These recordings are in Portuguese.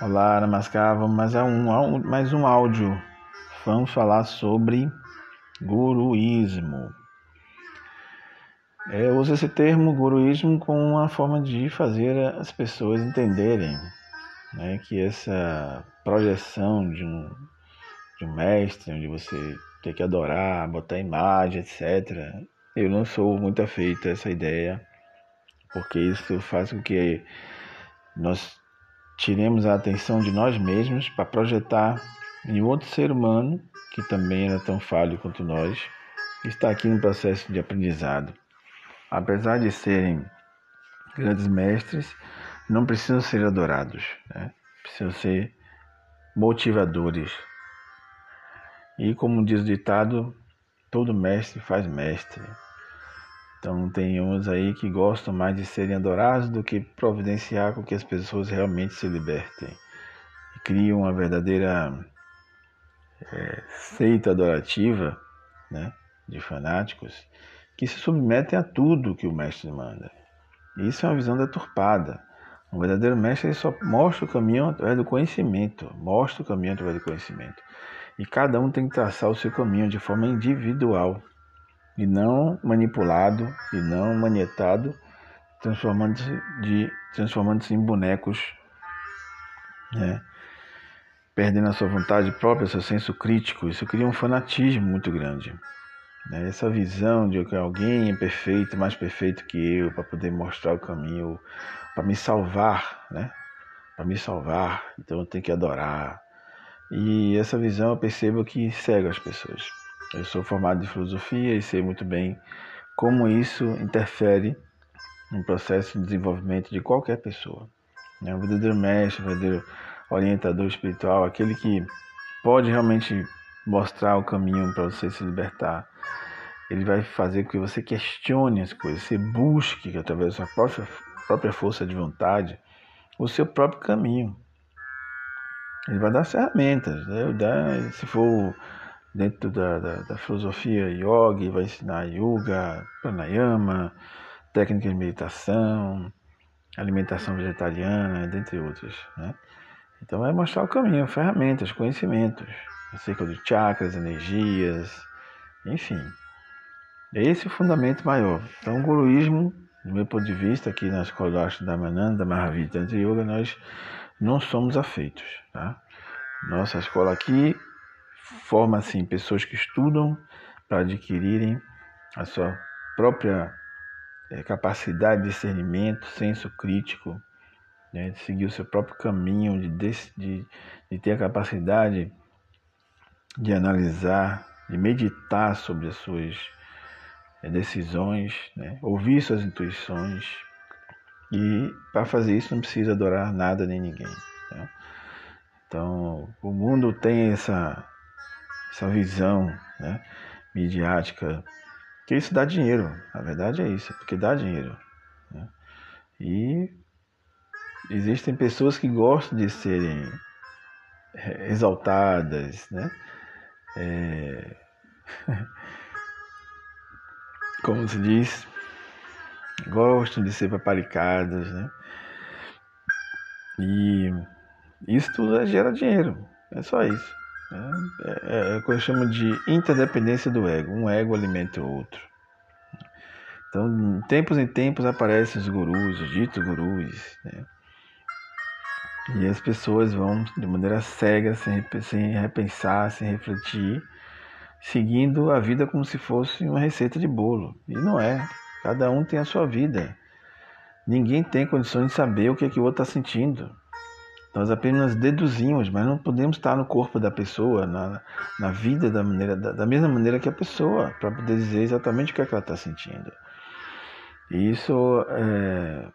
Olá, Namaskar, vamos mais um, mais um áudio. Vamos falar sobre guruísmo. É, eu uso esse termo guruísmo como uma forma de fazer as pessoas entenderem né, que essa projeção de um, de um mestre, onde você tem que adorar, botar imagem, etc. Eu não sou muito afeito a essa ideia, porque isso faz com que nós tiremos a atenção de nós mesmos para projetar em outro ser humano que também era tão falho quanto nós, está aqui no processo de aprendizado. Apesar de serem grandes mestres, não precisam ser adorados, né? precisam ser motivadores. E como diz o ditado, todo mestre faz mestre. Então tem uns aí que gostam mais de serem adorados do que providenciar com que as pessoas realmente se libertem. E criam uma verdadeira é, seita adorativa né, de fanáticos que se submetem a tudo que o mestre manda. Isso é uma visão deturpada. Um verdadeiro mestre só mostra o caminho através do conhecimento, mostra o caminho através do conhecimento. E cada um tem que traçar o seu caminho de forma individual e não manipulado e não manietado, transformando-se de transformando-se em bonecos, né? perdendo a sua vontade própria, seu senso crítico. Isso cria um fanatismo muito grande. Né? Essa visão de que alguém é perfeito, mais perfeito que eu, para poder mostrar o caminho, para me salvar, né? Para me salvar, então eu tenho que adorar. E essa visão eu percebo que cega as pessoas. Eu sou formado em filosofia e sei muito bem como isso interfere no processo de desenvolvimento de qualquer pessoa. É um verdadeiro mestre, um verdadeiro orientador espiritual, aquele que pode realmente mostrar o caminho para você se libertar. Ele vai fazer com que você questione as coisas, você busque, através da sua própria, própria força de vontade, o seu próprio caminho. Ele vai dar ferramentas, né? se for dentro da, da, da filosofia yoga, vai ensinar yoga, pranayama, técnicas de meditação, alimentação vegetariana, dentre outras. Né? Então vai mostrar o caminho, ferramentas, conhecimentos acerca dos chakras, energias, enfim. Esse é o fundamento maior. Então o guruísmo, do meu ponto de vista, aqui na escola do Ashta Mananda, da Mahavira Yoga, nós não somos afeitos. Tá? Nossa escola aqui forma assim pessoas que estudam para adquirirem a sua própria é, capacidade de discernimento, senso crítico, né, de seguir o seu próprio caminho, de, de, de ter a capacidade de analisar, de meditar sobre as suas é, decisões, né, ouvir suas intuições. E para fazer isso não precisa adorar nada nem ninguém. Tá? Então, o mundo tem essa essa visão né, midiática, que isso dá dinheiro. A verdade é isso, porque dá dinheiro. Né? E existem pessoas que gostam de serem exaltadas, né? É... Como se diz, gostam de ser paparicadas, né? E isso tudo gera dinheiro, é só isso. É, é, é o que eu chamo de interdependência do ego. Um ego alimenta o outro. Então, de tempos em tempos aparecem os gurus, os ditos gurus, né? E as pessoas vão de maneira cega, sem, sem repensar, sem refletir, seguindo a vida como se fosse uma receita de bolo. E não é. Cada um tem a sua vida. Ninguém tem condições de saber o que, é que o outro está sentindo. Nós apenas deduzimos, mas não podemos estar no corpo da pessoa, na, na vida da, maneira, da, da mesma maneira que a pessoa, para poder dizer exatamente o que, é que ela está sentindo. E isso é,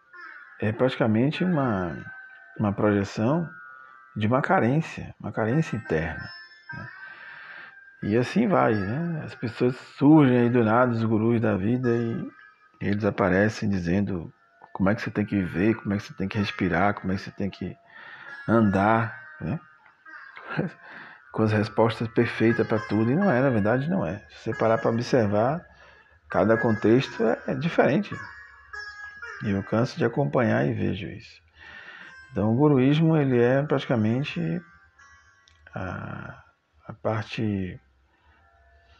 é praticamente uma, uma projeção de uma carência, uma carência interna. Né? E assim vai, né? As pessoas surgem aí do nada, os gurus da vida, e eles aparecem dizendo como é que você tem que viver, como é que você tem que respirar, como é que você tem que andar, né? com as respostas perfeitas para tudo, e não é, na verdade não é. Se você parar para observar, cada contexto é, é diferente. E eu canso de acompanhar e vejo isso. Então, o guruísmo ele é praticamente a, a parte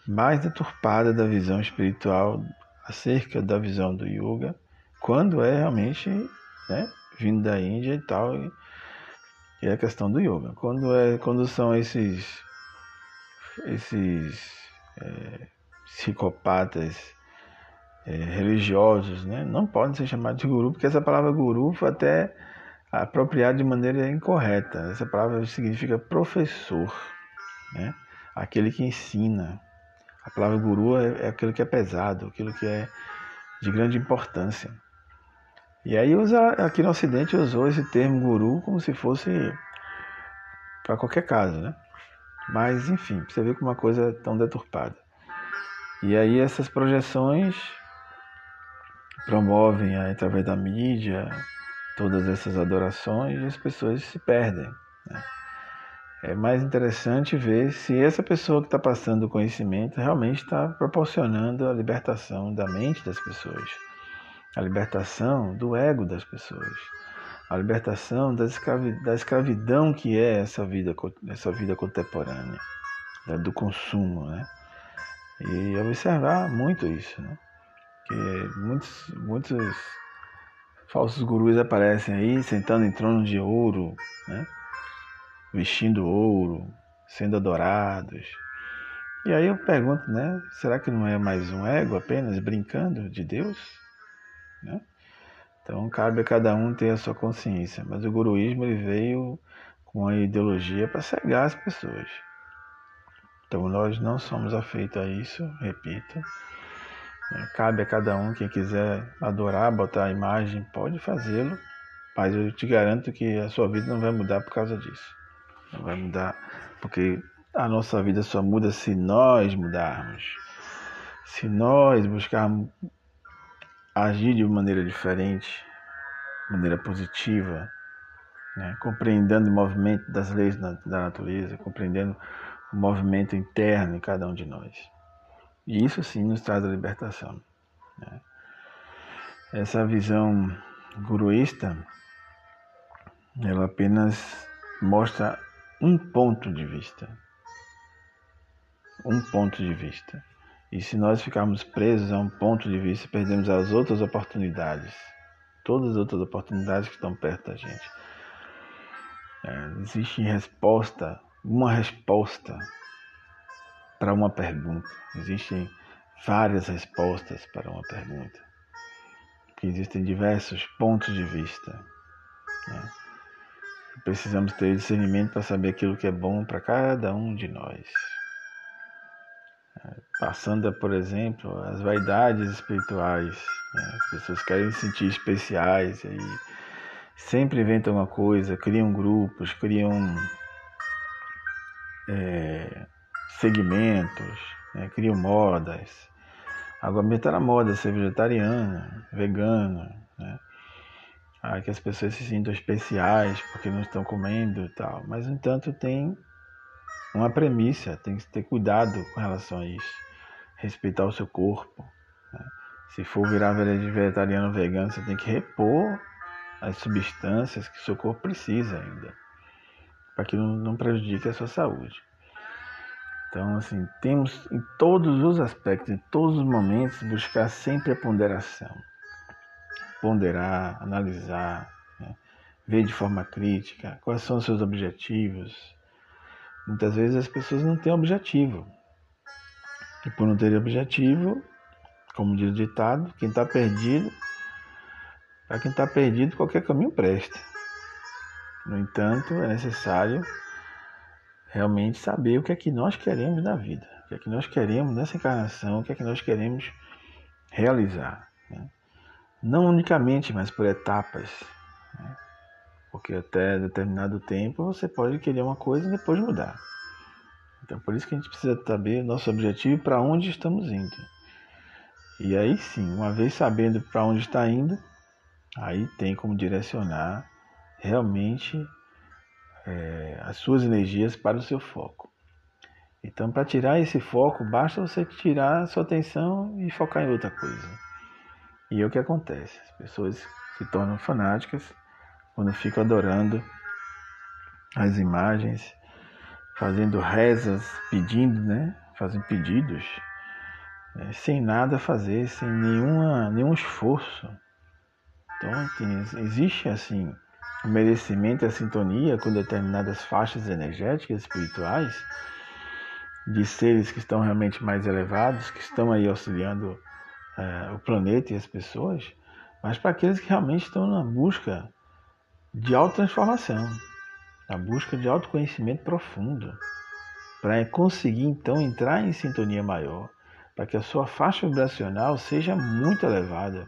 mais deturpada da visão espiritual acerca da visão do yoga, quando é realmente né, vindo da Índia e tal, e, é a questão do yoga. Quando, é, quando são esses, esses é, psicopatas é, religiosos, né, não podem ser chamados de guru, porque essa palavra guru foi até apropriada de maneira incorreta. Essa palavra significa professor, né, aquele que ensina. A palavra guru é, é aquilo que é pesado, aquilo que é de grande importância. E aí usa, aqui no Ocidente usou esse termo guru como se fosse para qualquer caso, né? Mas enfim, você vê como uma coisa é tão deturpada. E aí essas projeções promovem através da mídia todas essas adorações e as pessoas se perdem. Né? É mais interessante ver se essa pessoa que está passando o conhecimento realmente está proporcionando a libertação da mente das pessoas a libertação do ego das pessoas, a libertação da, escravi, da escravidão que é essa vida, essa vida contemporânea, né, do consumo, né? E observar muito isso, né? Que muitos, muitos falsos gurus aparecem aí sentando em trono de ouro, né? Vestindo ouro, sendo adorados. E aí eu pergunto, né? Será que não é mais um ego apenas brincando de Deus? Né? Então cabe a cada um ter a sua consciência, mas o guruísmo ele veio com a ideologia para cegar as pessoas. Então nós não somos afeitos a isso, repito. Né? Cabe a cada um, quem quiser adorar, botar a imagem, pode fazê-lo, mas eu te garanto que a sua vida não vai mudar por causa disso. Não vai mudar, porque a nossa vida só muda se nós mudarmos. Se nós buscarmos agir de maneira diferente, maneira positiva, né? compreendendo o movimento das leis da natureza, compreendendo o movimento interno em cada um de nós. E isso sim nos traz a libertação. Né? Essa visão guruísta, ela apenas mostra um ponto de vista. Um ponto de vista. E se nós ficarmos presos a um ponto de vista, perdemos as outras oportunidades, todas as outras oportunidades que estão perto da gente. É, existe resposta, uma resposta para uma pergunta. Existem várias respostas para uma pergunta. Porque existem diversos pontos de vista. Né? Precisamos ter discernimento para saber aquilo que é bom para cada um de nós passando, por exemplo, as vaidades espirituais. Né? As pessoas querem se sentir especiais e sempre inventam uma coisa, criam grupos, criam é, segmentos, né? criam modas. Agora está na moda ser vegetariano, vegano, né? Ah, que as pessoas se sintam especiais porque não estão comendo e tal. Mas, no entanto, tem uma premissa, tem que ter cuidado com relação a isso. Respeitar o seu corpo. Né? Se for virar vegetariano ou vegano, você tem que repor as substâncias que seu corpo precisa ainda, para que não, não prejudique a sua saúde. Então, assim, temos em todos os aspectos, em todos os momentos, buscar sempre a ponderação. Ponderar, analisar, né? ver de forma crítica quais são os seus objetivos, Muitas vezes as pessoas não têm objetivo. E por não ter objetivo, como diz o ditado, quem está perdido, para quem está perdido, qualquer caminho presta. No entanto, é necessário realmente saber o que é que nós queremos na vida, o que é que nós queremos nessa encarnação, o que é que nós queremos realizar. Né? Não unicamente, mas por etapas. Né? Porque até determinado tempo você pode querer uma coisa e depois mudar. Então por isso que a gente precisa saber nosso objetivo e para onde estamos indo. E aí sim, uma vez sabendo para onde está indo, aí tem como direcionar realmente é, as suas energias para o seu foco. Então, para tirar esse foco, basta você tirar a sua atenção e focar em outra coisa. E é o que acontece. As pessoas se tornam fanáticas quando ficam adorando as imagens, fazendo rezas, pedindo, né? Fazem pedidos, né? sem nada fazer, sem nenhuma, nenhum esforço. Então, tem, existe assim o merecimento e a sintonia com determinadas faixas energéticas espirituais de seres que estão realmente mais elevados, que estão aí auxiliando é, o planeta e as pessoas, mas para aqueles que realmente estão na busca de autotransformação, na busca de autoconhecimento profundo, para conseguir então entrar em sintonia maior, para que a sua faixa vibracional seja muito elevada,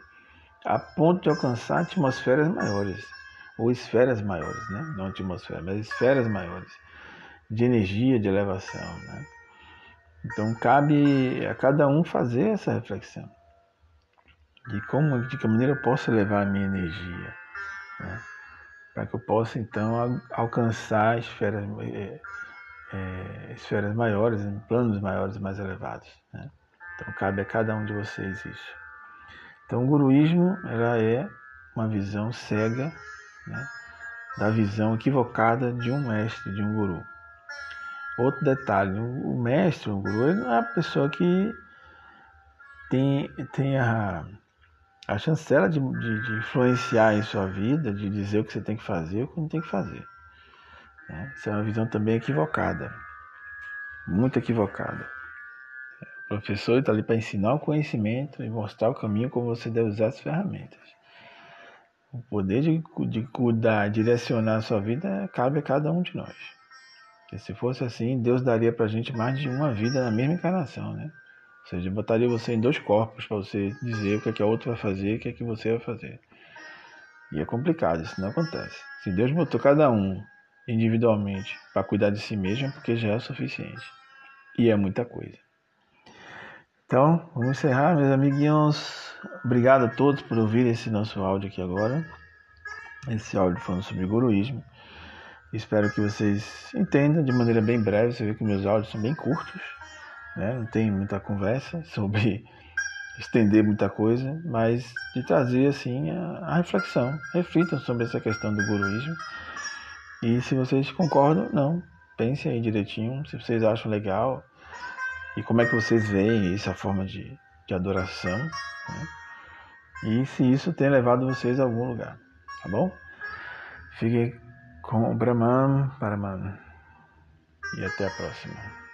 a ponto de alcançar atmosferas maiores, ou esferas maiores, né? não atmosfera, mas esferas maiores, de energia, de elevação. Né? Então cabe a cada um fazer essa reflexão de como, de que maneira eu posso elevar a minha energia, né? Para que eu possa então alcançar esferas, é, é, esferas maiores, planos maiores, mais elevados. Né? Então cabe a cada um de vocês isso. Então o guruísmo ela é uma visão cega né? da visão equivocada de um mestre, de um guru. Outro detalhe, o mestre, o guru, ele não é a pessoa que tem, tem a, a chancela de, de, de, influenciar em sua vida, de dizer o que você tem que fazer o que não tem que fazer. Né? Isso é uma visão também equivocada, muito equivocada. O professor está ali para ensinar o conhecimento e mostrar o caminho como você deve usar as ferramentas. O poder de, de cuidar, direcionar a sua vida cabe a cada um de nós. Porque se fosse assim, Deus daria para a gente mais de uma vida na mesma encarnação, né? Ou seja, botaria você em dois corpos para você dizer o que é que a outra vai fazer e o que é que você vai fazer. E é complicado, isso não acontece. Se Deus botou cada um individualmente para cuidar de si mesmo, é porque já é o suficiente. E é muita coisa. Então, vamos encerrar, meus amiguinhos. Obrigado a todos por ouvir esse nosso áudio aqui agora. Esse áudio falando sobre guruísmo. Espero que vocês entendam de maneira bem breve. Você vê que meus áudios são bem curtos, né? não tem muita conversa sobre estender muita coisa, mas de trazer assim a, a reflexão. Reflitam sobre essa questão do guruísmo. E se vocês concordam, não. Pensem aí direitinho, se vocês acham legal e como é que vocês veem essa forma de, de adoração. Né? E se isso tem levado vocês a algum lugar, tá bom? Fiquem com o Brahman Paraman. E até a próxima.